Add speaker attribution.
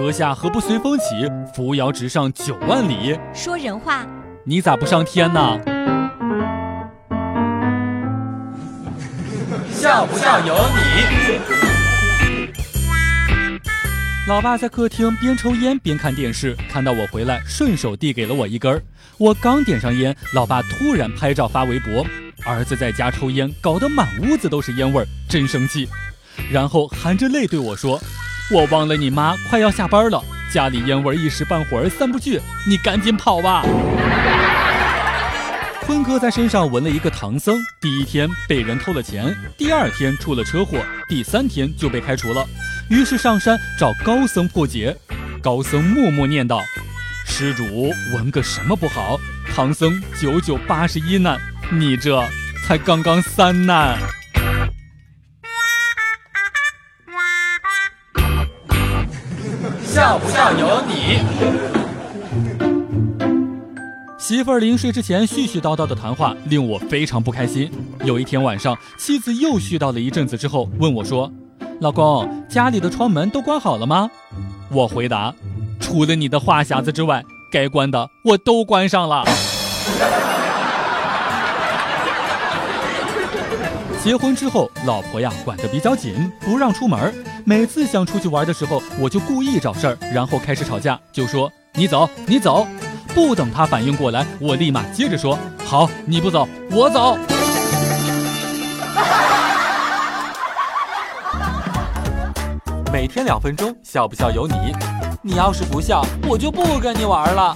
Speaker 1: 阁下何不随风起，扶摇直上九万里？
Speaker 2: 说人话。
Speaker 1: 你咋不上天呢？
Speaker 3: 笑不笑由你。
Speaker 1: 老爸在客厅边抽烟边看电视，看到我回来，顺手递给了我一根儿。我刚点上烟，老爸突然拍照发微博：“儿子在家抽烟，搞得满屋子都是烟味儿，真生气。”然后含着泪对我说：“我忘了你妈快要下班了，家里烟味一时半会儿散不去，你赶紧跑吧。”坤哥在身上纹了一个唐僧，第一天被人偷了钱，第二天出了车祸，第三天就被开除了。于是上山找高僧破解。高僧默默念道：“施主纹个什么不好？唐僧九九八十一难，你这才刚刚三难。”
Speaker 3: 笑不笑由你。
Speaker 1: 媳妇儿临睡之前絮絮叨叨的谈话令我非常不开心。有一天晚上，妻子又絮叨了一阵子之后，问我说：“老公，家里的窗门都关好了吗？”我回答：“除了你的话匣子之外，该关的我都关上了。”结婚之后，老婆呀管得比较紧，不让出门。每次想出去玩的时候，我就故意找事儿，然后开始吵架，就说：“你走，你走。”不等他反应过来，我立马接着说：“好，你不走，我走。”每天两分钟，笑不笑由你。你要是不笑，我就不跟你玩了。